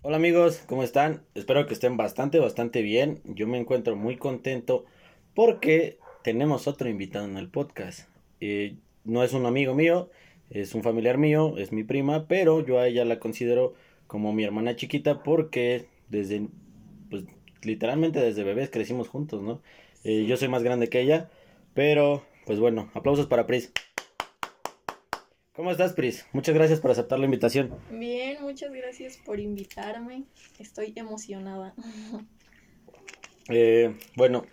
Hola amigos, ¿cómo están? Espero que estén bastante, bastante bien. Yo me encuentro muy contento porque tenemos otro invitado en el podcast. Eh, no es un amigo mío, es un familiar mío, es mi prima, pero yo a ella la considero como mi hermana chiquita porque desde, pues literalmente desde bebés crecimos juntos, ¿no? Eh, yo soy más grande que ella, pero pues bueno, aplausos para Pris. ¿Cómo estás, Pris? Muchas gracias por aceptar la invitación. Bien, muchas gracias por invitarme. Estoy emocionada. Eh, bueno,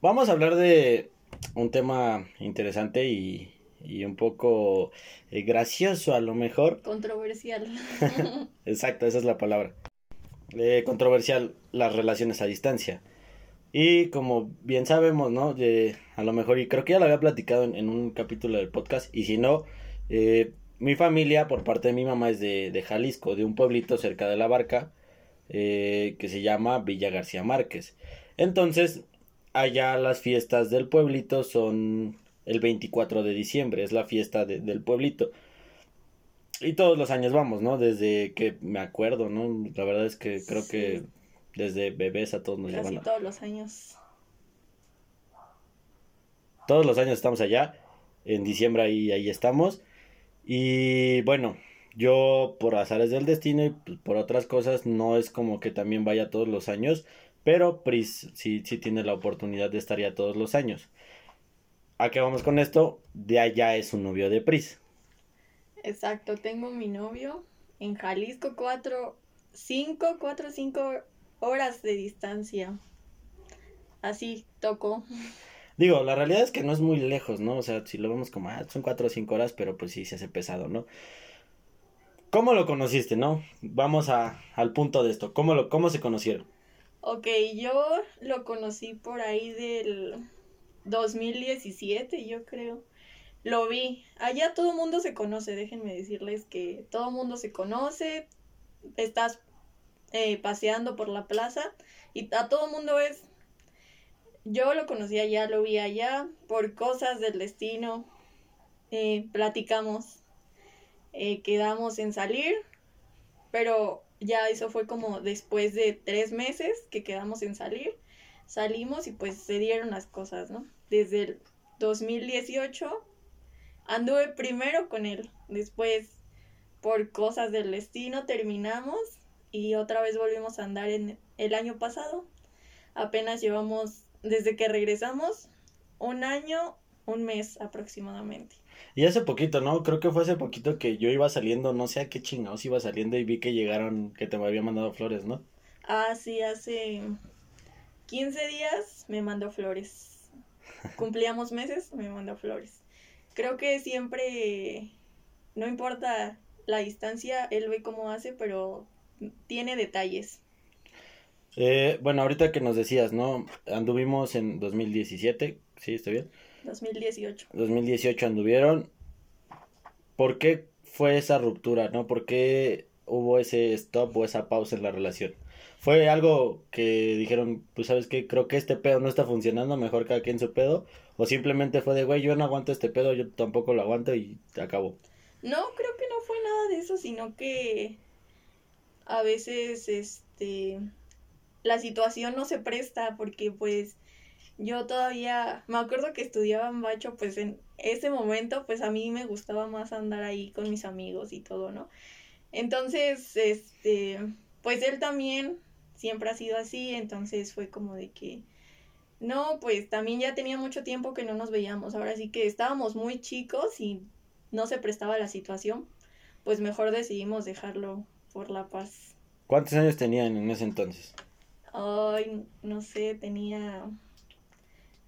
vamos a hablar de un tema interesante y, y un poco eh, gracioso a lo mejor. Controversial. Exacto, esa es la palabra. Eh, controversial, las relaciones a distancia. Y como bien sabemos, ¿no? De, a lo mejor, y creo que ya lo había platicado en, en un capítulo del podcast, y si no, eh, mi familia, por parte de mi mamá, es de, de Jalisco, de un pueblito cerca de la barca, eh, que se llama Villa García Márquez. Entonces, allá las fiestas del pueblito son el 24 de diciembre, es la fiesta de, del pueblito. Y todos los años vamos, ¿no? Desde que me acuerdo, ¿no? La verdad es que creo Sí. que desde bebés a todos nos Casi llevan. a- todos los años. Todos los años estamos allá. En diciembre ahí, ahí estamos. Y bueno, yo por azares del destino y pues, por otras cosas no es como que también vaya todos los años. Pero Pris sí, sí tiene la oportunidad de estar ya todos los años. ¿A qué vamos con esto? De allá es un novio de Pris. Exacto, tengo mi novio en Jalisco, cuatro, cinco, cuatro, cinco horas de distancia. Así tocó. Digo, la realidad es que no es muy lejos, ¿no? O sea, si lo vemos como, ah, son cuatro o cinco horas, pero pues sí se hace pesado, ¿no? ¿Cómo lo conociste, no? Vamos a, al punto de esto. ¿Cómo, lo, ¿Cómo se conocieron? Ok, yo lo conocí por ahí del 2017, yo creo. Lo vi. Allá todo el mundo se conoce, déjenme decirles que todo el mundo se conoce. Estás eh, paseando por la plaza y a todo el mundo es... Yo lo conocí allá, lo vi allá, por cosas del destino. eh, platicamos, eh, quedamos en salir, pero ya eso fue como después de tres meses que quedamos en salir. Salimos y pues se dieron las cosas, ¿no? Desde el 2018 anduve primero con él, después por cosas del destino terminamos y otra vez volvimos a andar en el año pasado. Apenas llevamos, desde que regresamos, un año, un mes aproximadamente. Y hace poquito, ¿no? Creo que fue hace poquito que yo iba saliendo, no sé a qué chingados iba saliendo y vi que llegaron, que te me habían mandado flores, ¿no? Ah, sí, hace 15 días me mandó flores. Cumplíamos meses, me mandó flores. Creo que siempre, no importa la distancia, él ve cómo hace, pero tiene detalles. Eh, bueno, ahorita que nos decías, ¿no? Anduvimos en 2017, ¿sí? ¿Está bien? 2018. 2018 anduvieron. ¿Por qué fue esa ruptura, no? ¿Por qué hubo ese stop o esa pausa en la relación? ¿Fue algo que dijeron, pues sabes qué, creo que este pedo no está funcionando, mejor cada quien su pedo? ¿O simplemente fue de, güey, yo no aguanto este pedo, yo tampoco lo aguanto y acabó? No, creo que no fue nada de eso, sino que a veces, este, la situación no se presta porque pues yo todavía, me acuerdo que estudiaba en Bacho, pues en ese momento, pues a mí me gustaba más andar ahí con mis amigos y todo, ¿no? Entonces, este, pues él también siempre ha sido así, entonces fue como de que, no, pues también ya tenía mucho tiempo que no nos veíamos, ahora sí que estábamos muy chicos y no se prestaba la situación, pues mejor decidimos dejarlo por la paz. ¿Cuántos años tenían en ese entonces? Ay, no sé, tenía...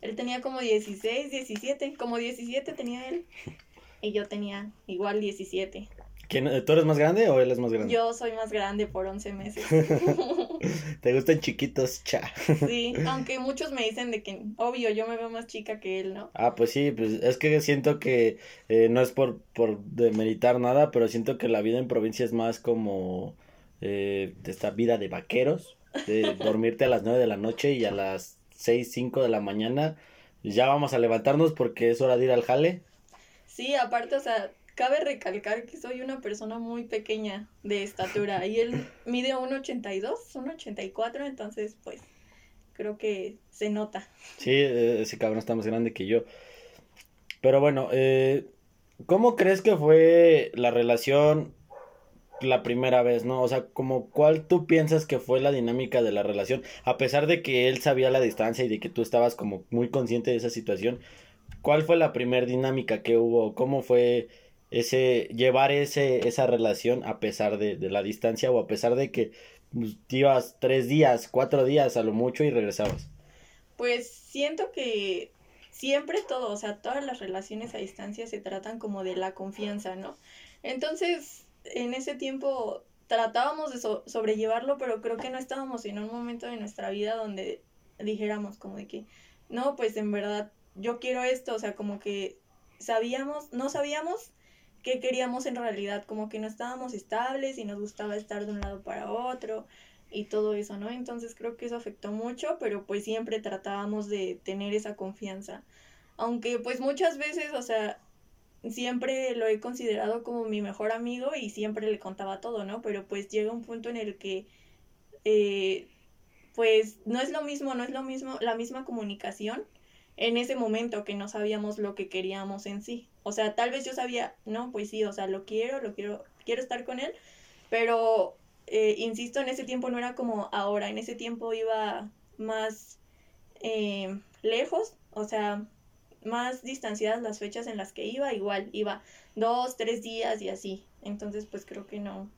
Él tenía como 16, 17, como 17 tenía él. Y yo tenía igual 17. ¿Quién, ¿Tú eres más grande o él es más grande? Yo soy más grande por 11 meses. ¿Te gustan chiquitos? Cha. Sí, aunque muchos me dicen de que, obvio, yo me veo más chica que él, ¿no? Ah, pues sí, pues es que siento que eh, no es por, por demeritar nada, pero siento que la vida en provincia es más como eh, esta vida de vaqueros, de dormirte a las 9 de la noche y a las 6, 5 de la mañana ya vamos a levantarnos porque es hora de ir al jale. Sí, aparte, o sea, cabe recalcar que soy una persona muy pequeña de estatura y él mide 1,82, 1,84, entonces pues creo que se nota. Sí, eh, ese cabrón está más grande que yo. Pero bueno, eh, ¿cómo crees que fue la relación la primera vez, no? O sea, como cuál tú piensas que fue la dinámica de la relación, a pesar de que él sabía la distancia y de que tú estabas como muy consciente de esa situación, ¿cuál fue la primera dinámica que hubo? ¿Cómo fue ese llevar ese esa relación a pesar de, de la distancia o a pesar de que pues, ibas tres días, cuatro días a lo mucho y regresabas? Pues siento que siempre todo, o sea, todas las relaciones a distancia se tratan como de la confianza, ¿no? Entonces, en ese tiempo tratábamos de sobrellevarlo, pero creo que no estábamos en un momento de nuestra vida donde dijéramos como de que, no, pues en verdad yo quiero esto, o sea, como que sabíamos, no sabíamos qué queríamos en realidad, como que no estábamos estables y nos gustaba estar de un lado para otro y todo eso, ¿no? Entonces creo que eso afectó mucho, pero pues siempre tratábamos de tener esa confianza. Aunque pues muchas veces, o sea, siempre lo he considerado como mi mejor amigo y siempre le contaba todo, ¿no? Pero pues llega un punto en el que eh, pues no es lo mismo, no es lo mismo, la misma comunicación en ese momento que no sabíamos lo que queríamos en sí. O sea, tal vez yo sabía, no, pues sí, o sea, lo quiero, lo quiero, quiero estar con él, pero eh, insisto, en ese tiempo no era como ahora, en ese tiempo iba más eh, lejos, o sea, más distanciadas las fechas en las que iba, igual iba dos, tres días y así. Entonces, pues creo que no,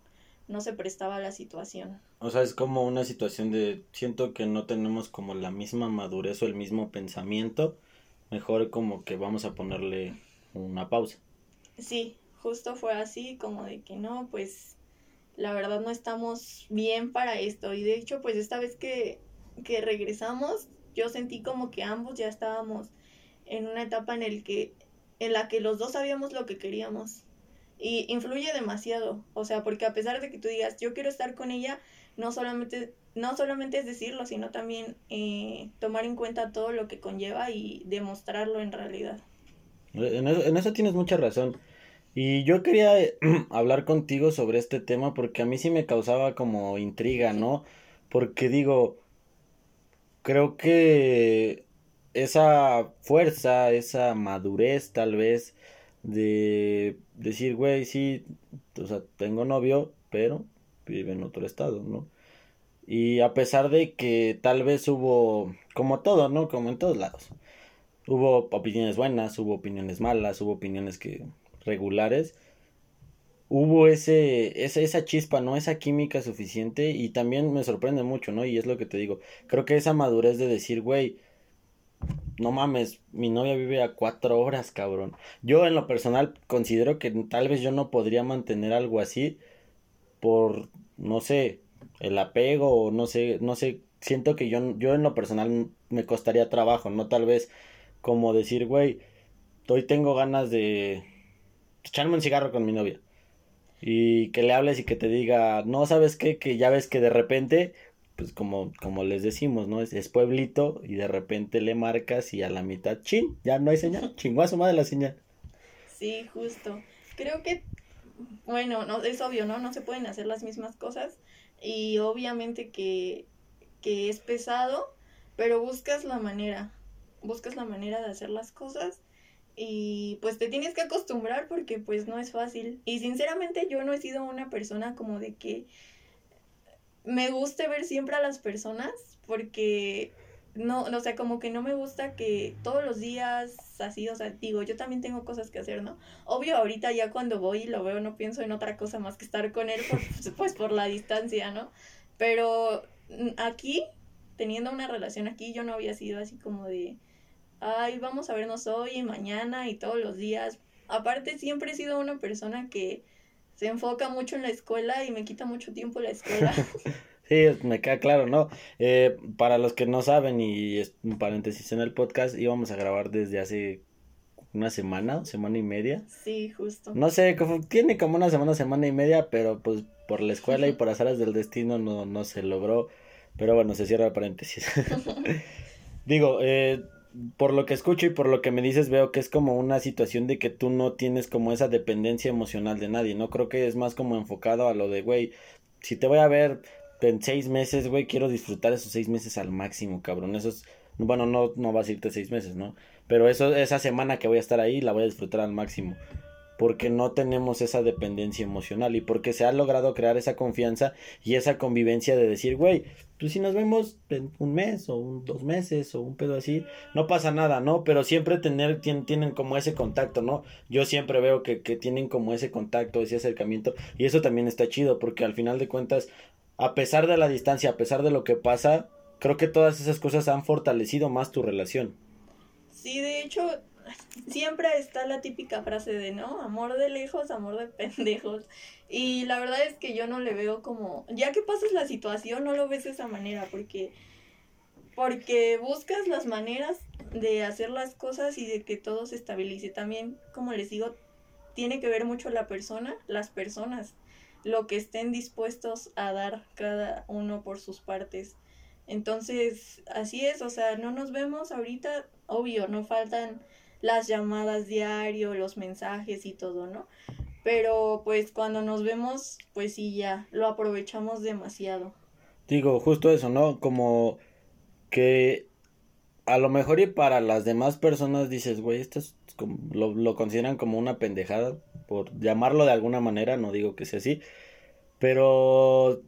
no se prestaba la situación. O sea, es como una situación de, siento que no tenemos como la misma madurez o el mismo pensamiento, mejor como que vamos a ponerle una pausa. Sí, justo fue así, como de que no, pues la verdad no estamos bien para esto. Y de hecho, pues esta vez que, que regresamos, yo sentí como que ambos ya estábamos en una etapa en, el que, en la que los dos sabíamos lo que queríamos. Y influye demasiado, o sea, porque a pesar de que tú digas, yo quiero estar con ella, no solamente, no solamente es decirlo, sino también eh, tomar en cuenta todo lo que conlleva y demostrarlo en realidad. En eso, en eso tienes mucha razón. Y yo quería hablar contigo sobre este tema porque a mí sí me causaba como intriga, ¿no? Porque digo, creo que esa fuerza, esa madurez tal vez de decir, güey, sí, o sea, tengo novio, pero vive en otro estado, ¿no? Y a pesar de que tal vez hubo, como todo, ¿no? Como en todos lados. Hubo opiniones buenas, hubo opiniones malas, hubo opiniones que regulares. Hubo ese, esa, esa chispa, ¿no? Esa química suficiente y también me sorprende mucho, ¿no? Y es lo que te digo. Creo que esa madurez de decir, güey, no mames, mi novia vive a cuatro horas, cabrón. Yo en lo personal considero que tal vez yo no podría mantener algo así por, no sé, el apego o no sé, no sé, siento que yo, yo en lo personal me costaría trabajo, no tal vez como decir, güey, hoy tengo ganas de echarme un cigarro con mi novia. Y que le hables y que te diga, no, ¿sabes qué? Que ya ves que de repente pues como, como les decimos, ¿no? Es, es, pueblito y de repente le marcas y a la mitad, chin, ya no hay señal, chingó a su madre la señal. Sí, justo. Creo que, bueno, no, es obvio, ¿no? No se pueden hacer las mismas cosas y obviamente que, que es pesado, pero buscas la manera, buscas la manera de hacer las cosas y pues te tienes que acostumbrar porque pues no es fácil. Y sinceramente yo no he sido una persona como de que me guste ver siempre a las personas porque no, o sea, como que no me gusta que todos los días así, o sea, digo, yo también tengo cosas que hacer, ¿no? Obvio, ahorita ya cuando voy y lo veo no pienso en otra cosa más que estar con él, por, pues por la distancia, ¿no? Pero aquí, teniendo una relación aquí, yo no había sido así como de, ay, vamos a vernos hoy y mañana y todos los días. Aparte, siempre he sido una persona que se enfoca mucho en la escuela y me quita mucho tiempo la escuela. sí, me queda claro, ¿no? Eh, para los que no saben, y es un paréntesis en el podcast, íbamos a grabar desde hace una semana, semana y media. Sí, justo. No sé, como, tiene como una semana, semana y media, pero pues por la escuela y por las áreas del destino no, no se logró. Pero bueno, se cierra el paréntesis. Digo, eh, por lo que escucho y por lo que me dices, veo que es como una situación de que tú no tienes como esa dependencia emocional de nadie, ¿no? Creo que es más como enfocado a lo de, güey, si te voy a ver en seis meses, güey, quiero disfrutar esos seis meses al máximo, cabrón. Eso es, bueno, no, no vas a irte seis meses, ¿no? Pero eso, esa semana que voy a estar ahí, la voy a disfrutar al máximo porque no tenemos esa dependencia emocional y porque se ha logrado crear esa confianza y esa convivencia de decir, güey, pues si nos vemos en un mes o un, dos meses o un pedo así, no pasa nada, ¿no? Pero siempre tener, tienen, como ese contacto, ¿no? Yo siempre veo que, que tienen como ese contacto, ese acercamiento y eso también está chido porque al final de cuentas, a pesar de la distancia, a pesar de lo que pasa, creo que todas esas cosas han fortalecido más tu relación. Sí, de hecho, siempre está la típica frase de, ¿no? Amor de lejos, amor de pendejos. Y la verdad es que yo no le veo como, ya que pasas la situación, no lo ves de esa manera, porque, porque buscas las maneras de hacer las cosas y de que todo se estabilice. También, como les digo, tiene que ver mucho la persona, las personas, lo que estén dispuestos a dar cada uno por sus partes. Entonces, así es, o sea, no nos vemos ahorita, obvio, no faltan las llamadas diario, los mensajes y todo, ¿no? Pero pues cuando nos vemos, pues sí, ya, lo aprovechamos demasiado. Digo, justo eso, ¿no? Como que a lo mejor y para las demás personas dices, güey, esto es como, lo, lo consideran como una pendejada, por llamarlo de alguna manera, no digo que sea así, pero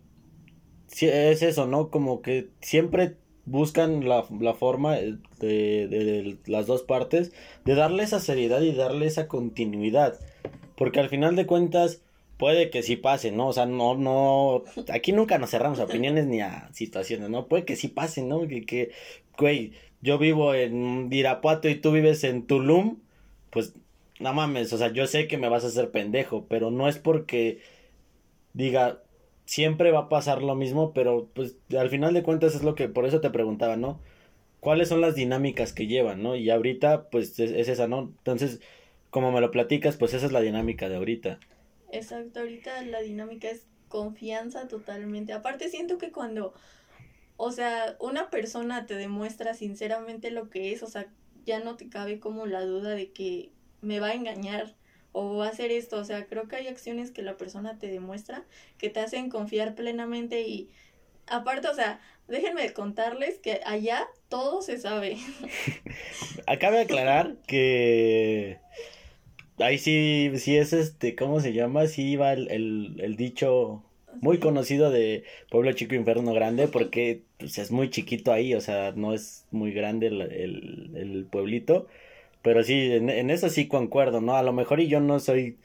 sí, es eso, ¿no? Como que siempre buscan la, la forma de, de, las dos partes de darle esa seriedad y darle esa continuidad. Porque al final de cuentas puede que sí pase, ¿no? O sea, no, no, aquí nunca nos cerramos a opiniones ni a situaciones, ¿no? Puede que sí pase, ¿no? Que, que, güey, yo vivo en Irapuato y tú vives en Tulum, pues, no mames, o sea, yo sé que me vas a hacer pendejo, pero no es porque diga, siempre va a pasar lo mismo, pero pues al final de cuentas es lo que, por eso te preguntaba, ¿no? ¿Cuáles son las dinámicas que llevan, ¿no? Y ahorita pues es, esa, ¿no? Entonces, como me lo platicas, pues esa es la dinámica de ahorita. Exacto, ahorita la dinámica es confianza totalmente. Aparte siento que cuando, o sea, una persona te demuestra sinceramente lo que es, o sea, ya no te cabe como la duda de que me va a engañar o hacer esto. O sea, creo que hay acciones que la persona te demuestra que te hacen confiar plenamente y aparte, o sea, déjenme contarles que allá todo se sabe. Acabe de aclarar que ahí sí, sí es este, ¿cómo se llama? Sí iba el, el, dicho muy conocido de Pueblo Chico Inferno Grande porque pues, es muy chiquito ahí, o sea, no es muy grande el, el, el pueblito. Pero sí, en, eso sí concuerdo, ¿no? A lo mejor y yo no soy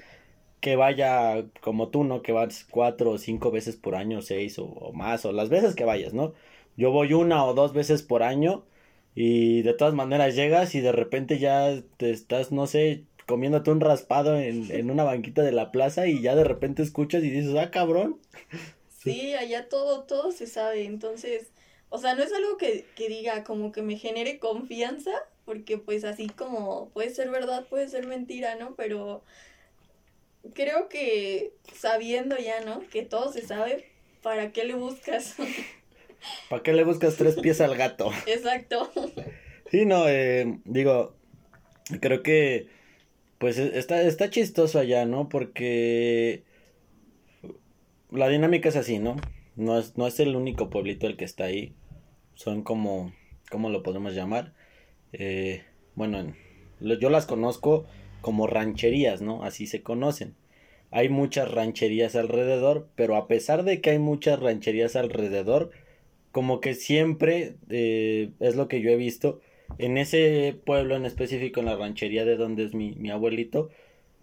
que vaya como tú, ¿no? Que vas cuatro o cinco veces por año, seis o, más, o las veces que vayas, ¿no? Yo voy una o dos veces por año y de todas maneras llegas y de repente ya te estás, no sé, comiéndote un raspado en, en una banquita de la plaza y ya de repente escuchas y dices, ah, cabrón. Sí, allá todo, todo se sabe, entonces, o sea, no es algo que, que diga como que me genere confianza, porque pues así como puede ser verdad, puede ser mentira, ¿no? Pero creo que sabiendo ya, ¿no? Que todo se sabe, ¿para qué le buscas? ¿Para qué le buscas tres pies al gato? Exacto. Sí, no, eh, digo, creo que pues e, está, está chistoso allá, ¿no? Porque la dinámica es así, ¿no? No es, no es el único pueblito el que está ahí. Son como, ¿cómo lo podemos llamar? Eh, bueno, yo las conozco como rancherías, ¿no? Así se conocen. Hay muchas rancherías alrededor, pero a pesar de que hay muchas rancherías alrededor, como que siempre eh, es lo que yo he visto, en ese pueblo en específico, en la ranchería de donde es mi, mi abuelito,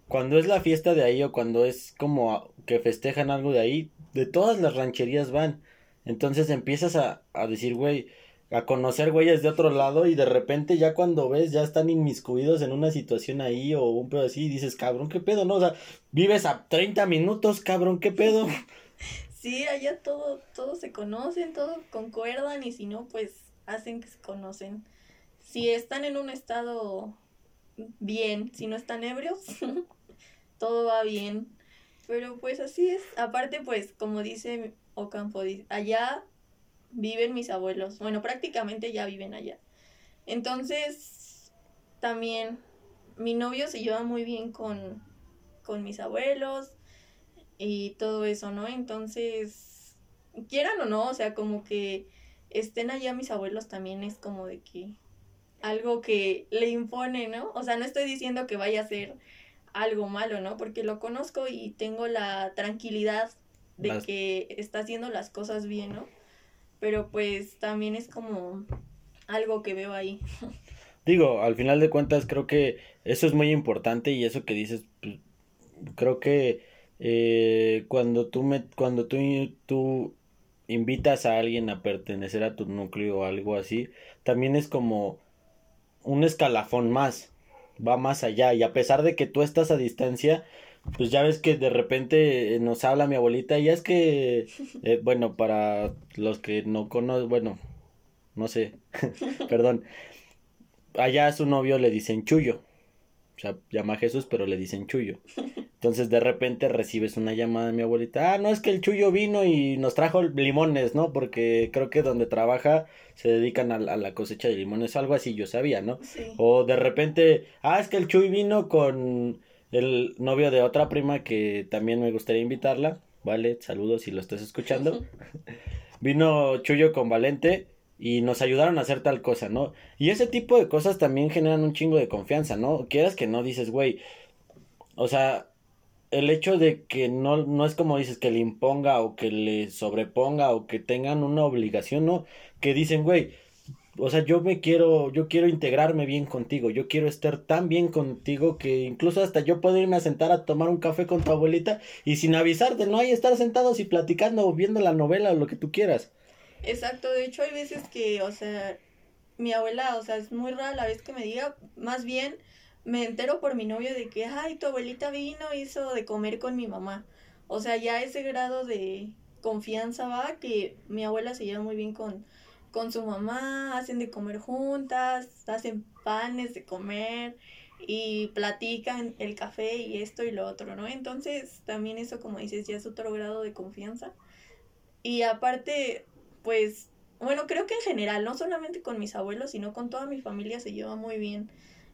cuando es la fiesta de ahí o cuando es como que festejan algo de ahí, de todas las rancherías van. Entonces empiezas a, a decir, güey, a conocer güeyes de otro lado y de repente ya cuando ves ya están inmiscuidos en una situación ahí o un pedo así y dices, cabrón, ¿qué pedo? No, o sea, vives a 30 minutos, cabrón, ¿qué pedo? Sí, allá todo, todos se conocen, todos concuerdan y si no, pues hacen que se conocen. Si están en un estado bien, si no están ebrios, todo va bien. Pero pues así es. Aparte, pues, como dice Ocampo, allá viven mis abuelos. Bueno, prácticamente ya viven allá. Entonces, también mi novio se lleva muy bien con, con mis abuelos y todo eso, ¿no? Entonces, quieran o no, o sea, como que estén allá mis abuelos también es como de que algo que le impone, ¿no? O sea, no estoy diciendo que vaya a ser algo malo, ¿no? Porque lo conozco y tengo la tranquilidad de que está haciendo las cosas bien, ¿no? Pero pues también es como algo que veo ahí. Digo, al final de cuentas creo que eso es muy importante y eso que dices, pues, creo que eh, cuando tú me, cuando tú, tú invitas a alguien a pertenecer a tu núcleo o algo así, también es como un escalafón más, va más allá y a pesar de que tú estás a distancia, pues ya ves que de repente nos habla mi abuelita y es que, eh, bueno, para los que no conocen, bueno, no sé, perdón, allá a su novio le dicen Chuyo, o sea, llama a Jesús, pero le dicen Chuyo. Entonces de repente recibes una llamada de mi abuelita, ah, no es que el Chuyo vino y nos trajo limones, ¿no? Porque creo que donde trabaja se dedican a, la cosecha de limones, algo así yo sabía, ¿no? O de repente, ah, es que el Chuy vino con el novio de otra prima que también me gustaría invitarla, ¿vale? Saludos si lo estás escuchando. vino Chuyo con Valente y nos ayudaron a hacer tal cosa, ¿no? Y ese tipo de cosas también generan un chingo de confianza, ¿no? Quieras que no dices, güey, o sea, el hecho de que no, no es como dices que le imponga o que le sobreponga o que tengan una obligación, ¿no? Que dicen, güey, o sea, yo me quiero, yo quiero integrarme bien contigo, yo quiero estar tan bien contigo que incluso hasta yo puedo irme a sentar a tomar un café con tu abuelita y sin avisarte, no hay estar sentados y platicando o viendo la novela o lo que tú quieras. Exacto, de hecho hay veces que, o sea, mi abuela, o sea, es muy rara la vez que me diga, más bien me entero por mi novio de que, ay, tu abuelita vino, hizo de comer con mi mamá. O sea, ya ese grado de confianza va que mi abuela se lleva muy bien con, con su mamá, hacen de comer juntas, hacen panes de comer y platican el café y esto y lo otro, ¿no? Entonces, también eso, como dices, ya es otro grado de confianza. Y aparte, pues, bueno, creo que en general, no solamente con mis abuelos, sino con toda mi familia se lleva muy bien.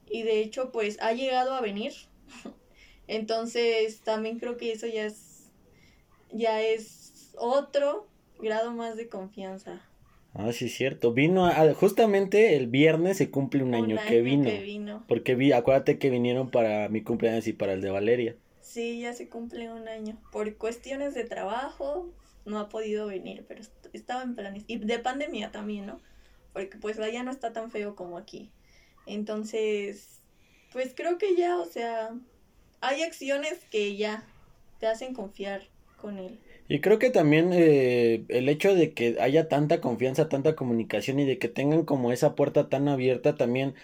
Y de hecho, pues, ha llegado a venir. Entonces, también creo que eso ya es, ya es otro grado más de confianza. Ah, sí, es cierto. Vino, justamente el viernes se cumple un, año, que, vino, que vino. Porque vi, acuérdate que vinieron para mi cumpleaños y para el de Valeria. Sí, ya se cumple un año. Por cuestiones de trabajo, no ha podido venir, pero estaba en planes. Y de pandemia también, ¿no? Porque pues allá no está tan feo como aquí. Entonces, pues creo que ya, o sea, hay acciones que ya te hacen confiar con él. Y creo que también eh, el hecho de que haya tanta confianza, tanta comunicación y de que tengan como esa puerta tan abierta también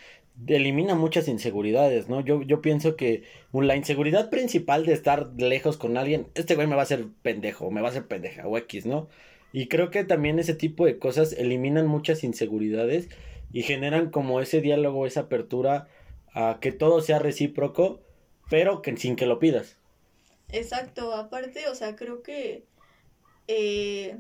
elimina muchas inseguridades, ¿no? Yo, yo pienso que la inseguridad principal de estar lejos con alguien, este güey me va a hacer pendejo, me va a hacer pendeja o X, ¿no? Y creo que también ese tipo de cosas eliminan muchas inseguridades y generan como ese diálogo, esa apertura a que todo sea recíproco, pero que sin que lo pidas. Exacto, aparte, o sea, creo que eh,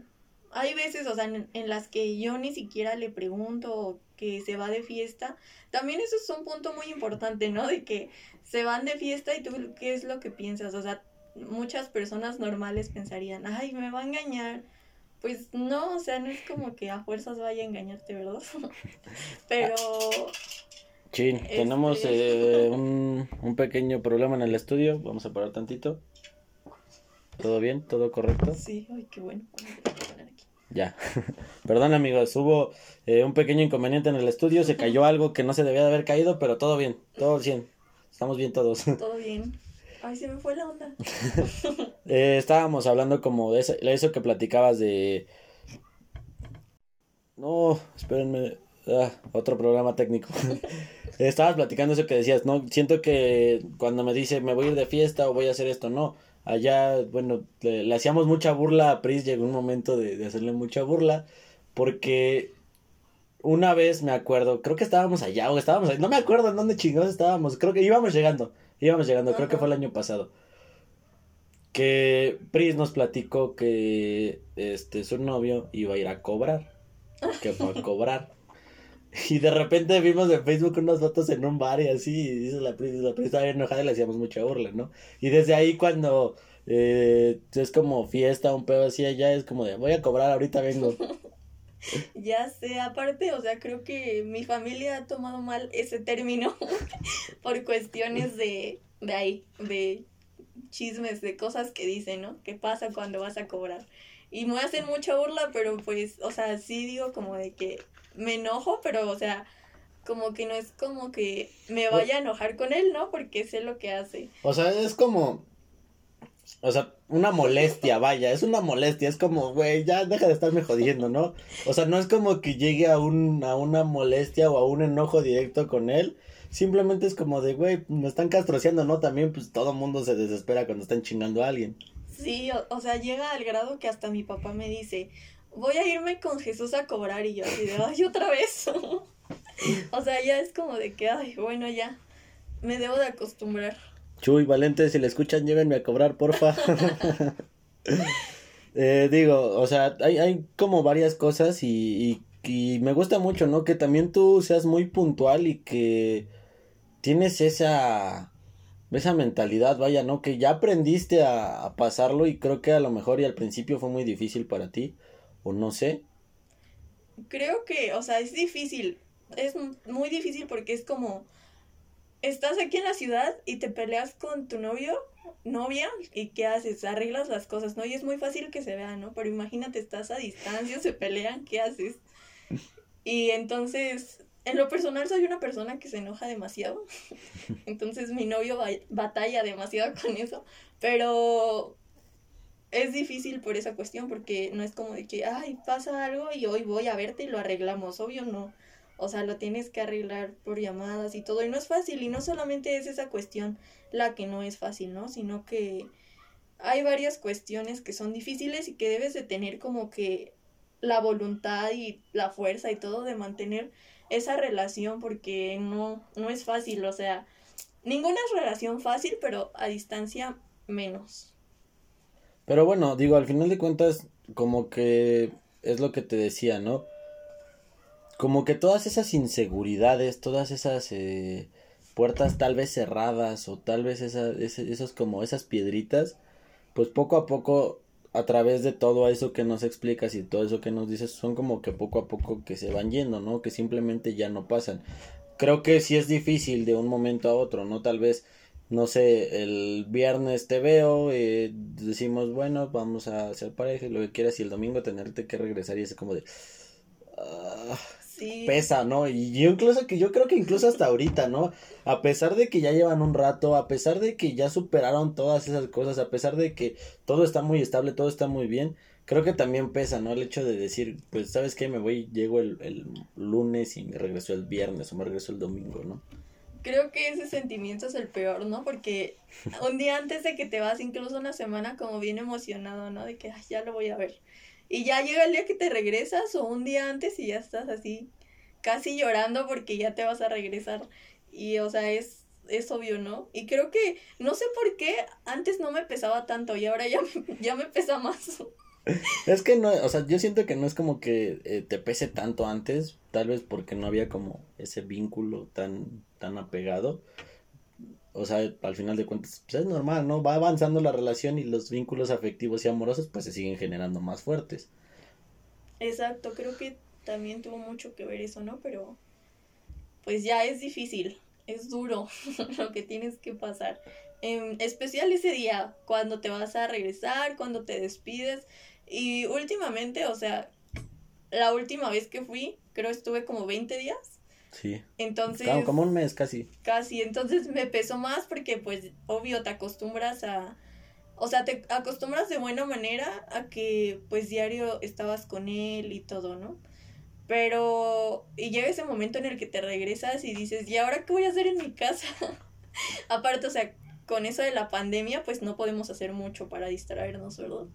hay veces, o sea, en, en, las que yo ni siquiera le pregunto que se va de fiesta. También eso es un punto muy importante, ¿no? De que se van de fiesta y tú qué es lo que piensas. O sea, muchas personas normales pensarían, ay, me va a engañar. Pues no, o sea, no es como que a fuerzas vaya a engañarte, ¿verdad? Pero... Chin, tenemos este, eh, un, un pequeño problema en el estudio. Vamos a parar tantito. ¿Todo bien? ¿Todo correcto? Sí, ay, qué bueno. Ya. Perdón amigos, hubo eh, un pequeño inconveniente en el estudio, se cayó algo que no se debía de haber caído, pero todo bien, todo bien. Estamos bien todos. Todo bien. Ay, se me fue la onda. eh, estábamos hablando como de eso, eso que platicabas de... No, espérenme. Ah, otro programa técnico. Estabas platicando eso que decías, ¿no? Siento que cuando me dice me voy a ir de fiesta o voy a hacer esto, no allá, bueno, le, hacíamos mucha burla a Pris, llegó un momento de, hacerle mucha burla, porque una vez me acuerdo, creo que estábamos allá, o estábamos, no me acuerdo en dónde chingados estábamos, creo que íbamos llegando, íbamos llegando, creo que fue el año pasado. Que Pris nos platicó que este su novio iba a ir a cobrar, que fue a cobrar. Y de repente vimos en Facebook unas fotos en un bar y así, y dice la Pri, la Pri estaba enojada y le hacíamos mucha burla, ¿no? Y desde ahí cuando eh, es como fiesta, un pedo así allá, es como de, voy a cobrar, ahorita vengo. Ya sé, aparte, o sea, creo que mi familia ha tomado mal ese término por cuestiones de, de ahí, de chismes, de cosas que dicen, ¿no? ¿Qué pasa cuando vas a cobrar? Y me hacen mucha burla, pero pues, o sea, sí digo como de que me enojo, pero, o sea, como que no es como que me vaya a enojar con él, ¿no? Porque sé lo que hace. O sea, es como, o sea, una molestia, vaya, es una molestia, es como, güey, ya deja de estarme jodiendo, ¿no? O sea, no es como que llegue a, un, a una molestia o a un enojo directo con él, simplemente es como de, güey, me están castroceando, ¿no? También, pues, todo mundo se desespera cuando están chingando a alguien. Sí, o, o sea, llega al grado que hasta mi papá me dice, voy a irme con Jesús a cobrar y yo así de, ay, otra vez. o sea, ya es como de que, ay, bueno, ya, me debo de acostumbrar. Chuy, Valente, si le escuchan, llévenme a cobrar, porfa. eh, digo, o sea, hay, hay como varias cosas y, y, y me gusta mucho, ¿no? Que también tú seas muy puntual y que tienes esa esa mentalidad, vaya, ¿no? Que ya aprendiste a, a, pasarlo y creo que a lo mejor y al principio fue muy difícil para ti, o no sé. Creo que, o sea, es difícil, es muy difícil porque es como, estás aquí en la ciudad y te peleas con tu novio, novia, y ¿qué haces? Arreglas las cosas, ¿no? Y es muy fácil que se vean, ¿no? Pero imagínate, estás a distancia, se pelean, ¿qué haces? Y entonces en lo personal soy una persona que se enoja demasiado. Entonces mi novio batalla demasiado con eso. Pero es difícil por esa cuestión porque no es como de que, ay, pasa algo y hoy voy a verte y lo arreglamos. Obvio no. O sea, lo tienes que arreglar por llamadas y todo. Y no es fácil. Y no solamente es esa cuestión la que no es fácil, ¿no? Sino que hay varias cuestiones que son difíciles y que debes de tener como que la voluntad y la fuerza y todo de mantener esa relación porque no, no es fácil, o sea, ninguna es relación fácil, pero a distancia menos. Pero bueno, digo, al final de cuentas, como que es lo que te decía, ¿no? Como que todas esas inseguridades, todas esas eh, puertas tal vez cerradas o tal vez esas, esas, como esas piedritas, pues poco a poco a través de todo eso que nos explicas y todo eso que nos dices son como que poco a poco que se van yendo, ¿no? Que simplemente ya no pasan. Creo que sí es difícil de un momento a otro, ¿no? Tal vez, no sé, el viernes te veo, eh, decimos, bueno, vamos a hacer pareja y lo que quieras y el domingo tenerte que regresar y es como de... Uh, pesa, ¿no? Y yo incluso que yo creo que incluso hasta ahorita, ¿no? A pesar de que ya llevan un rato, a pesar de que ya superaron todas esas cosas, a pesar de que todo está muy estable, todo está muy bien, creo que también pesa, ¿no? El hecho de decir, pues, ¿sabes qué? Me voy, llego el, el lunes y me regreso el viernes o me regreso el domingo, ¿no? Creo que ese sentimiento es el peor, ¿no? Porque un día antes de que te vas, incluso una semana, como bien emocionado, ¿no? De que ya lo voy a ver. Y ya llega el día que te regresas o un día antes y ya estás así casi llorando porque ya te vas a regresar. Y o sea, es, es obvio, ¿no? Y creo que, no sé por qué, antes no me pesaba tanto y ahora ya ya me pesa más. Es que no, o sea, yo siento que no es como que eh, te pese tanto antes, tal vez porque no había como ese vínculo tan, tan apegado. O sea, al final de cuentas, pues es normal, ¿no? Va avanzando la relación y los vínculos afectivos y amorosos pues se siguen generando más fuertes. Exacto, creo que también tuvo mucho que ver eso, ¿no? Pero pues ya es difícil, es duro lo que tienes que pasar. En especial ese día, cuando te vas a regresar, cuando te despides. Y últimamente, o sea, la última vez que fui, creo estuve como 20 días. Sí. Entonces. como un mes casi. Casi. Entonces me pesó más porque, pues, obvio, te acostumbras a. O sea, te acostumbras de buena manera a que, pues, diario estabas con él y todo, ¿no? Pero. Y llega ese momento en el que te regresas y dices, ¿y ahora qué voy a hacer en mi casa? Aparte, o sea, con eso de la pandemia, pues no podemos hacer mucho para distraernos, ¿verdad?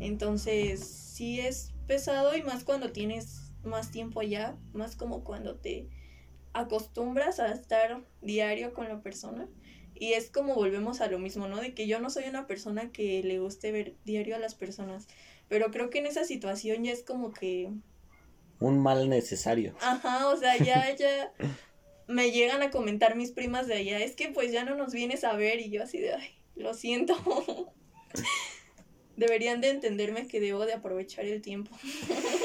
Entonces, sí es pesado y más cuando tienes más tiempo allá, más como cuando te acostumbras a estar diario con la persona. Y es como volvemos a lo mismo, ¿no? De que yo no soy una persona que le guste ver diario a las personas. Pero creo que en esa situación ya es como que un mal necesario. Ajá, o sea, ya, ya me llegan a comentar mis primas de allá, es que pues ya no nos vienes a ver y yo así de, ay, lo siento. Deberían de entenderme que debo de aprovechar el tiempo.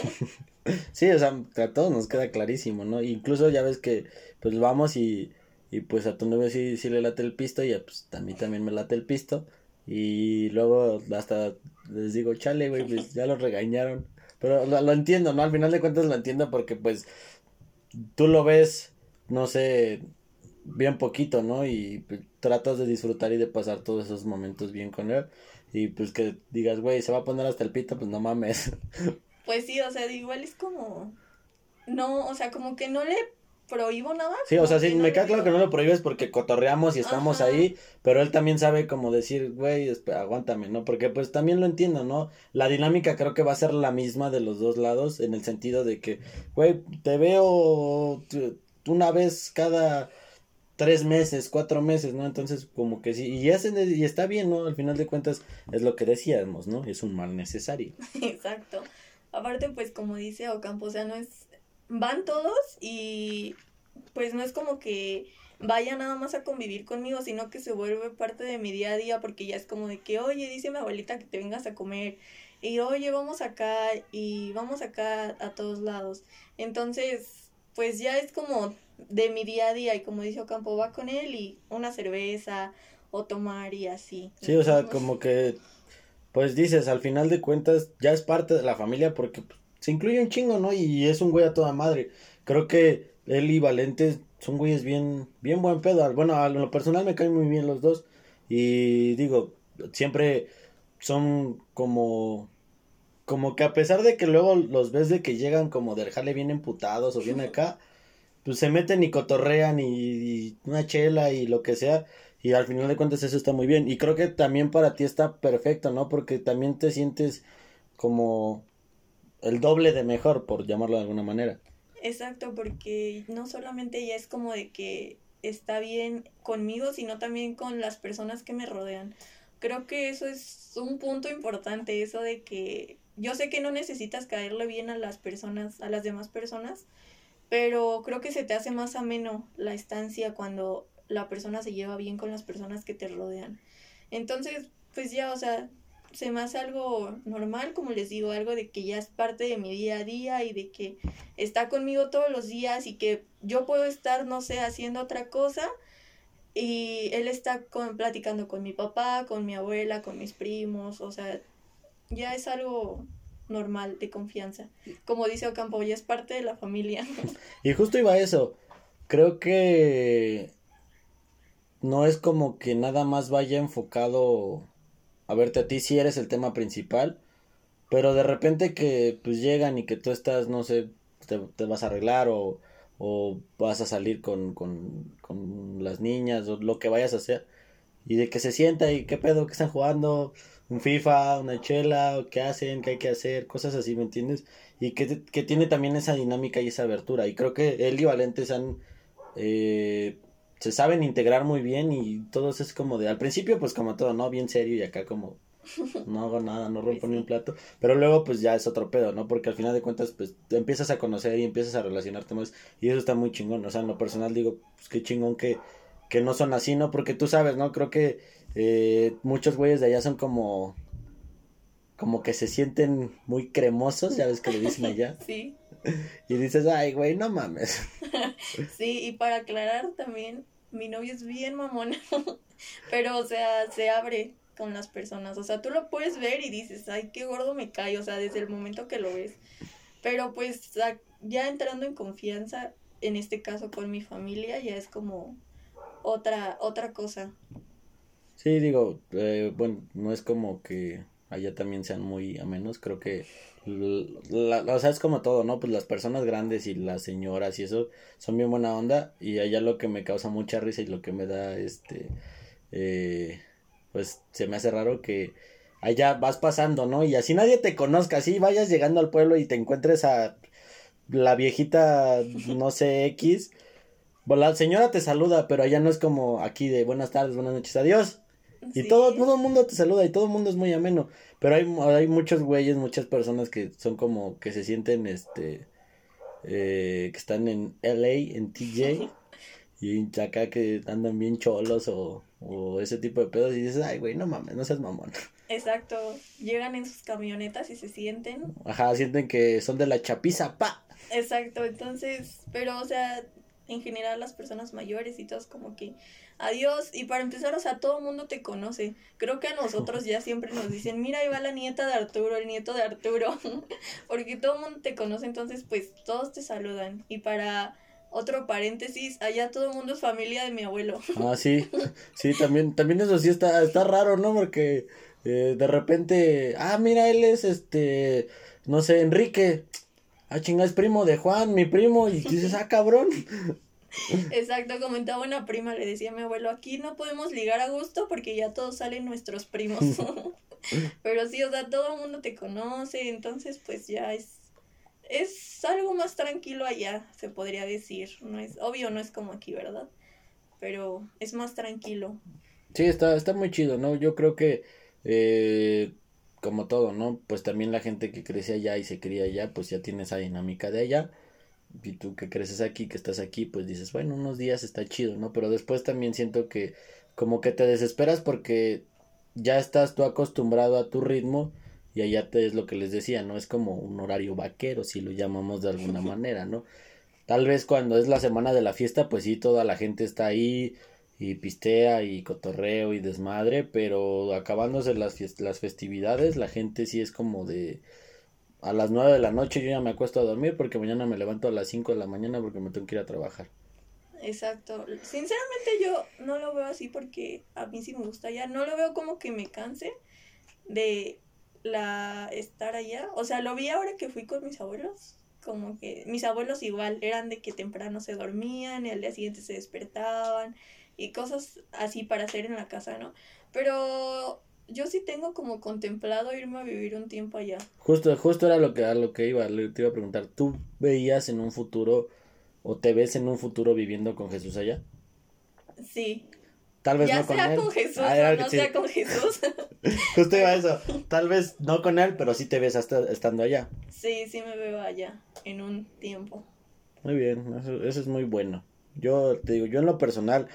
sí, o sea, a todos nos queda clarísimo, ¿no? Incluso ya ves que pues vamos y, y pues a tu novio sí, sí le late el pisto y pues a mí también me late el pisto. Y luego hasta les digo, chale, güey, pues ya lo regañaron. Pero lo, entiendo, ¿no? Al final de cuentas lo entiendo porque pues tú lo ves, no sé, bien poquito, ¿no? Y pues, tratas de disfrutar y de pasar todos esos momentos bien con él. Y pues que digas, güey, se va a poner hasta el pito, pues no mames. Pues sí, o sea, igual es como... No, o sea, como que no le prohíbo nada. Sí, o sea, sí, me queda claro que no lo prohíbes porque cotorreamos y estamos Ajá. ahí, pero él también sabe como decir, güey, aguántame, ¿no? Porque pues también lo entiendo, ¿no? La dinámica creo que va a ser la misma de los dos lados, en el sentido de que, güey, te veo una vez cada tres meses, cuatro meses, ¿no? Entonces, como que sí, y, es, y está bien, ¿no? Al final de cuentas, es lo que decíamos, ¿no? Es un mal necesario. Exacto. Aparte, pues, como dice Ocampo, o sea, no es van todos y pues no es como que vaya nada más a convivir conmigo, sino que se vuelve parte de mi día a día porque ya es como de que, oye, dice mi abuelita que te vengas a comer y oye, vamos acá y vamos acá a todos lados. Entonces, pues ya es como de mi día a día y como dice Ocampo, va con él y una cerveza o tomar y así. Sí, o sea, como que, pues dices, al final de cuentas ya es parte de la familia porque se incluye un chingo, ¿no? Y es un güey a toda madre. Creo que él y Valente son güeyes bien, bien buen pedo. Bueno, a lo personal me caen muy bien los dos. Y digo, siempre son como como que a pesar de que luego los ves de que llegan como de dejarle bien emputados o bien acá, pues se meten y cotorrean y, una chela y lo que sea. Y al final de cuentas eso está muy bien. Y creo que también para ti está perfecto, ¿no? Porque también te sientes como el doble de mejor, por llamarlo de alguna manera. Exacto, porque no solamente ella es como de que está bien conmigo, sino también con las personas que me rodean. Creo que eso es un punto importante, eso de que yo sé que no necesitas caerle bien a las personas, a las demás personas, pero creo que se te hace más ameno la estancia cuando la persona se lleva bien con las personas que te rodean. Entonces, pues ya, o sea, se me hace algo normal, como les digo, algo de que ya es parte de mi día a día y de que está conmigo todos los días y que yo puedo estar, no sé, haciendo otra cosa y él está con, platicando con mi papá, con mi abuela, con mis primos, o sea, ya es algo normal, de confianza. Como dice Ocampo, ya es parte de la familia. Y justo iba a eso. Creo que no es como que nada más vaya enfocado a verte a ti si eres el tema principal, pero de repente que pues llegan y que tú estás, no sé, te, te vas a arreglar o, o vas a salir con, con, con las niñas o lo que vayas a hacer y de que se sienta y qué pedo, que están jugando, un FIFA, una chela, qué hacen, qué hay que hacer, cosas así, ¿me entiendes? Y que, que tiene también esa dinámica y esa abertura. Y creo que él y Valentes han, eh, se saben integrar muy bien y todos es como de, al principio pues como todo, ¿no? Bien serio y acá como, no hago nada, no rompo ni un plato, pero luego pues ya es otro pedo, ¿no? Porque al final de cuentas pues te empiezas a conocer y empiezas a relacionarte más y eso está muy chingón, o sea, en lo personal digo, pues qué chingón que, que no son así, ¿no? Porque tú sabes, ¿no? Creo que eh, muchos güeyes de allá son como como que se sienten muy cremosos, ya ves que le dicen allá. Sí. Y dices, ay, güey, no mames. sí, y para aclarar también, mi novio es bien mamón, pero, o sea, se abre con las personas, o sea, tú lo puedes ver y dices, ay, qué gordo me cae, o sea, desde el momento que lo ves. Pero pues ya entrando en confianza, en este caso con mi familia, ya es como otra, otra cosa. Sí, digo, eh, bueno, no es como que allá también sean muy amenos, creo que, la, o sea, es como todo, ¿no? Pues las personas grandes y las señoras y eso son bien buena onda y allá lo que me causa mucha risa y lo que me da, este, eh, pues se me hace raro que allá vas pasando, ¿no? Y así nadie te conozca, así vayas llegando al pueblo y te encuentres a la viejita, no sé, X. La señora te saluda, pero allá no es como aquí de buenas tardes, buenas noches, adiós. Y todo, todo el mundo te saluda y todo el mundo es muy ameno. Pero hay, hay muchos güeyes, muchas personas que son como que se sienten, este, eh, que están en LA, en TJ, y acá que andan bien cholos o, o ese tipo de pedos y dices, ay, güey, no mames, no seas mamón. Exacto, llegan en sus camionetas y se sienten. Ajá, sienten que son de la chapiza, pa. Exacto, entonces, pero o sea, en general las personas mayores y todos como que adiós y para empezar, o sea, todo el mundo te conoce. Creo que a nosotros ya siempre nos dicen, mira, ahí va la nieta de Arturo, el nieto de Arturo, porque todo el mundo te conoce, entonces pues todos te saludan y para otro paréntesis, allá todo el mundo es familia de mi abuelo. Ah, sí, sí, también, también eso sí está, está raro, ¿no? Porque eh, de repente, ah, mira, él es este, no sé, Enrique. Ah, chinga, es primo de Juan, mi primo, y dices, ah, cabrón. Exacto, comentaba una prima, le decía a mi abuelo, aquí no podemos ligar a gusto porque ya todos salen nuestros primos. Pero sí, o sea, todo el mundo te conoce, entonces pues ya es es algo más tranquilo allá, se podría decir. No es obvio, no es como aquí, ¿verdad? Pero es más tranquilo. Sí, está está muy chido, ¿no? Yo creo que eh, como todo, ¿no? Pues también la gente que crece allá y se cría allá, pues ya tiene esa dinámica de allá. Y tú que creces aquí, que estás aquí, pues dices, bueno, unos días está chido, ¿no? Pero después también siento que como que te desesperas porque ya estás tú acostumbrado a tu ritmo y allá te es lo que les decía, ¿no? Es como un horario vaquero, si lo llamamos de alguna manera, ¿no? Tal vez cuando es la semana de la fiesta, pues sí, toda la gente está ahí, y pistea y cotorreo y desmadre, pero acabándose las, las festividades, la gente sí es como de a las nueve de la noche yo ya me acuesto a dormir porque mañana me levanto a las cinco de la mañana porque me tengo que ir a trabajar. Exacto. Sinceramente yo no lo veo así porque a mí sí me gusta allá. No lo veo como que me canse de la estar allá. O sea, lo vi ahora que fui con mis abuelos. Como que mis abuelos igual eran de que temprano se dormían y al día siguiente se despertaban y cosas así para hacer en la casa, ¿no? Pero yo sí tengo como contemplado irme a vivir un tiempo allá. Justo, justo era lo que, a lo que iba, te iba a preguntar, ¿tú veías en un futuro o te ves en un futuro viviendo con Jesús allá? Sí. Tal vez no con él. con Jesús, ah, no sea con Jesús. Justo iba eso. Tal vez no con él, pero sí te ves hasta estando allá. Sí, sí me veo allá en un tiempo. Muy bien, eso, eso es muy bueno. Yo te digo, yo en lo personal,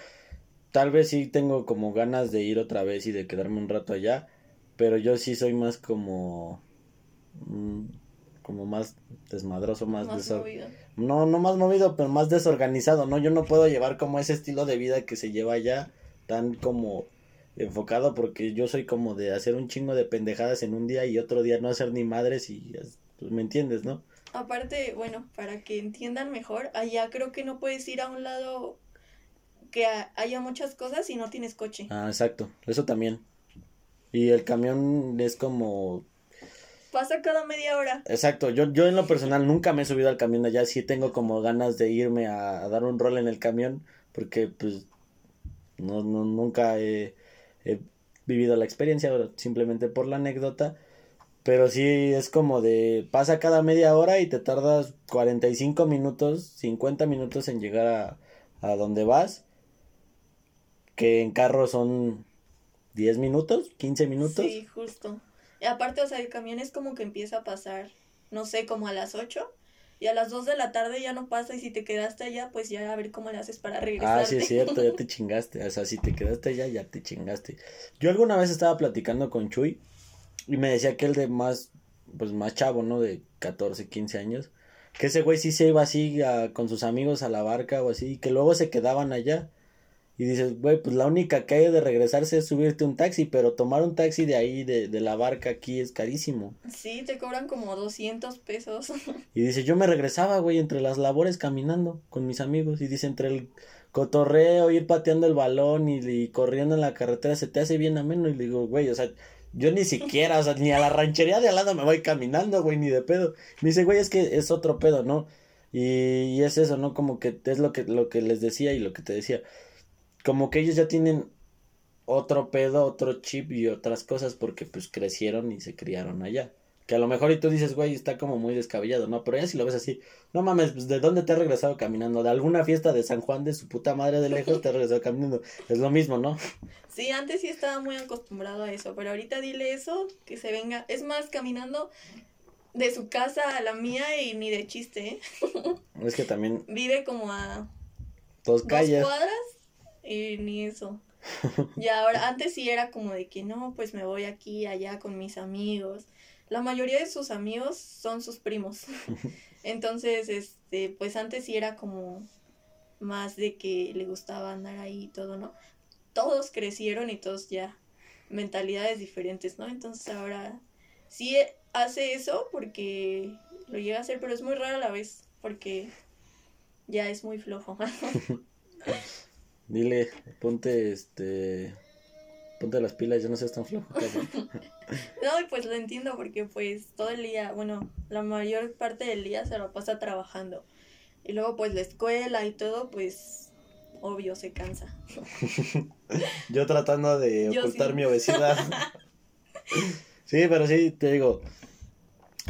tal vez sí tengo como ganas de ir otra vez y de quedarme un rato allá, pero yo sí soy más como mm, como más desmadroso, más, No, no más movido, pero más desorganizado, ¿no? Yo no puedo llevar como ese estilo de vida que se lleva allá tan como enfocado porque yo soy como de hacer un chingo de pendejadas en un día y otro día no hacer ni madres y pues, me entiendes, ¿no? Aparte, bueno, para que entiendan mejor, allá creo que no puedes ir a un lado que haya muchas cosas y no tienes coche. Ah, exacto, eso también. Y el camión es como... Pasa cada media hora. Exacto, yo, yo en lo personal nunca me he subido al camión allá, sí tengo como ganas de irme a, dar un rol en el camión, porque pues no, no nunca he, he vivido la experiencia, simplemente por la anécdota. Pero sí es como de pasa cada media hora y te tardas 45 minutos, 50 minutos en llegar a, a donde vas que en carro son 10 minutos, 15 minutos. Sí, justo. Y aparte, o sea, el camión es como que empieza a pasar, no sé, como a las 8 y a las 2 de la tarde ya no pasa y si te quedaste allá, pues ya a ver cómo le haces para regresar. Ah, sí, es cierto, ya te chingaste. O sea, si te quedaste allá, ya te chingaste. Yo alguna vez estaba platicando con Chuy y me decía que el de más, pues más chavo, ¿no? De 14, 15 años. Que ese güey sí se iba así con sus amigos a la barca o así, y que luego se quedaban allá. Y dices, güey, pues la única que hay de regresarse es subirte un taxi, pero tomar un taxi de ahí, de, de la barca aquí, es carísimo. Sí, te cobran como 200 pesos. Y dice, yo me regresaba, güey, entre las labores caminando con mis amigos. Y dice, entre el cotorreo, ir pateando el balón y, y corriendo en la carretera, se te hace bien ameno. Y le digo, güey, o sea, yo ni siquiera, o sea, ni a la ranchería de al lado me voy caminando, güey, ni de pedo. Me dice, güey, es que es otro pedo, ¿no? Y, y es eso, ¿no? Como que es lo que, lo que les decía y lo que te decía como que ellos ya tienen otro pedo, otro chip y otras cosas porque pues crecieron y se criaron allá. Que a lo mejor y tú dices, güey, está como muy descabellado, ¿no? Pero ya si lo ves así, no mames, pues, ¿de dónde te has regresado caminando? ¿De alguna fiesta de San Juan de su puta madre de lejos te has regresado caminando? Es lo mismo, ¿no? Sí, antes sí estaba muy acostumbrado a eso, pero ahorita dile eso, que se venga. Es más, caminando, de su casa a la mía y ni de chiste, ¿eh? Es que también Vive como a dos dos calles. cuadras ni eso. Y ahora, antes sí era como de que no, pues me voy aquí, allá con mis amigos. La mayoría de sus amigos son sus primos. Entonces, este, pues antes sí era como más de que le gustaba andar ahí y todo, ¿no? Todos crecieron y todos ya mentalidades diferentes, ¿no? Entonces ahora sí hace eso porque lo llega a hacer, pero es muy raro a la vez porque ya es muy flojo. Dile, ponte este. Ponte las pilas, ya no seas tan flojo. No, y pues lo entiendo porque pues todo el día, bueno, la mayor parte del día se lo pasa trabajando. Y luego pues la escuela y todo, pues obvio se cansa. Yo tratando de Yo ocultar sí. mi obesidad. sí, pero sí, te digo.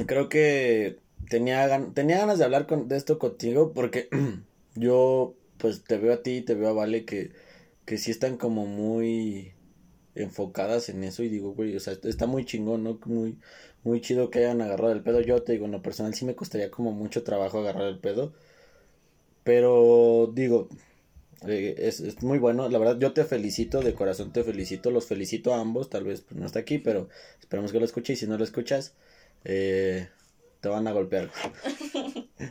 Creo que tenía, gan- tenía ganas de hablar con, de esto contigo porque yo, pues te veo a ti te veo a Vale que, que sí están como muy enfocadas en eso y digo, güey, o sea, está muy chingón, ¿no? Muy, muy chido que hayan agarrado el pedo. Yo te digo, en lo personal sí me costaría como mucho trabajo agarrar el pedo. Pero digo, eh, es, es muy bueno, la verdad yo te felicito, de corazón te felicito, los felicito a ambos, tal vez pues, no está aquí, pero esperemos que lo escuche y si no lo escuchas, eh, te van a golpear.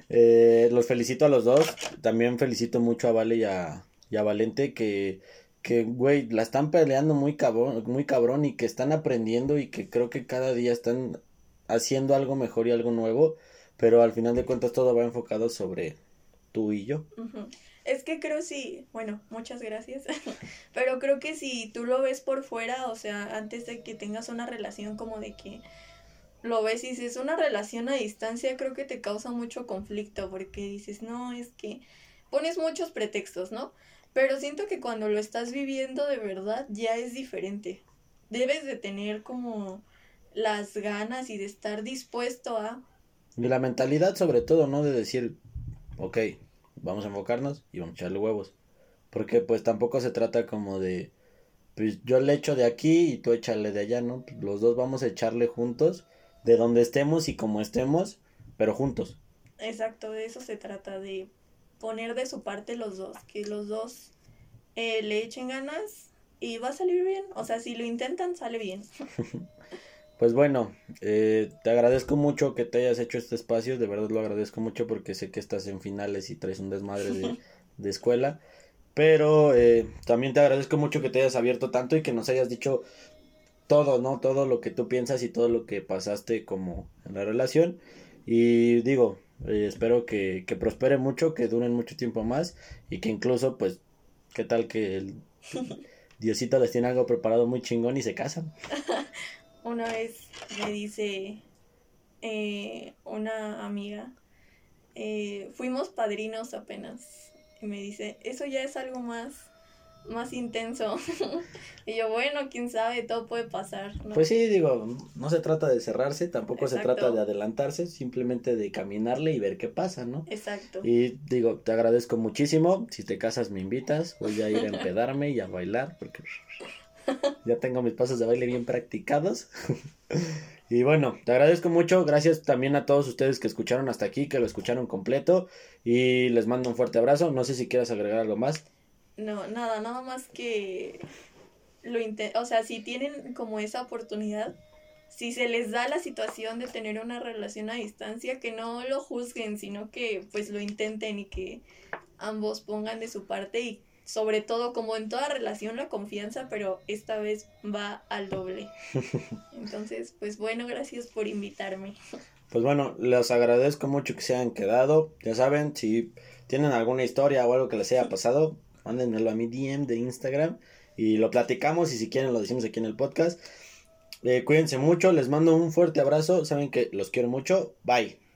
Eh, los felicito a los dos, también felicito mucho a Vale y a, a Valente que, que, güey, la están peleando muy cabrón, muy cabrón y que están aprendiendo y que creo que cada día están haciendo algo mejor y algo nuevo, pero al final de cuentas todo va enfocado sobre tú y yo. Es que creo sí, bueno, muchas gracias, pero creo que si tú lo ves por fuera, o sea, antes de que tengas una relación como de que lo ves y si es una relación a distancia, creo que te causa mucho conflicto porque dices, no, es que pones muchos pretextos, ¿no? Pero siento que cuando lo estás viviendo de verdad ya es diferente. Debes de tener como las ganas y de estar dispuesto a... Y la mentalidad sobre todo, ¿no? De decir, ok, vamos a enfocarnos y vamos a echarle huevos. Porque pues tampoco se trata como de, pues yo le echo de aquí y tú échale de allá, ¿no? Los dos vamos a echarle juntos, de donde estemos y como estemos, pero juntos. Exacto, de eso se trata, de poner de su parte los dos, que los dos eh, le echen ganas y va a salir bien. O sea, si lo intentan, sale bien. Pues bueno, eh, te agradezco mucho que te hayas hecho este espacio, de verdad lo agradezco mucho porque sé que estás en finales y traes un desmadre de, de escuela, pero eh, también te agradezco mucho que te hayas abierto tanto y que nos hayas dicho todo, ¿no? Todo lo que tú piensas y todo lo que pasaste como en la relación y digo, eh, espero que, que prospere mucho, que duren mucho tiempo más y que incluso pues, ¿qué tal que el Diosito les tiene algo preparado muy chingón y se casan? Una vez me dice eh, una amiga, eh, fuimos padrinos apenas, y me dice, eso ya es algo más, más intenso. y yo, bueno, quién sabe, todo puede pasar. ¿no? Pues sí, digo, no se trata de cerrarse, tampoco se trata de adelantarse, simplemente de caminarle y ver qué pasa, ¿no? Exacto. Y digo, te agradezco muchísimo, si te casas me invitas, voy a ir a empedarme y a bailar, porque ya tengo mis pasos de baile bien practicados. Y bueno, te agradezco mucho, gracias también a todos ustedes que escucharon hasta aquí, que lo escucharon completo y les mando un fuerte abrazo, no sé si quieras agregar algo más. No, nada, nada más que lo o sea, si tienen como esa oportunidad, si se les da la situación de tener una relación a distancia, que no lo juzguen, sino que pues lo intenten y que ambos pongan de su parte y sobre todo como en toda relación la confianza, pero esta vez va al doble. Entonces, pues bueno, gracias por invitarme. Pues bueno, les agradezco mucho que se hayan quedado. Ya saben, si tienen alguna historia o algo que les haya pasado, mándenmelo a mi DM de Instagram y lo platicamos y si quieren lo decimos aquí en el podcast. Eh, cuídense mucho, les mando un fuerte abrazo, saben que los quiero mucho, bye.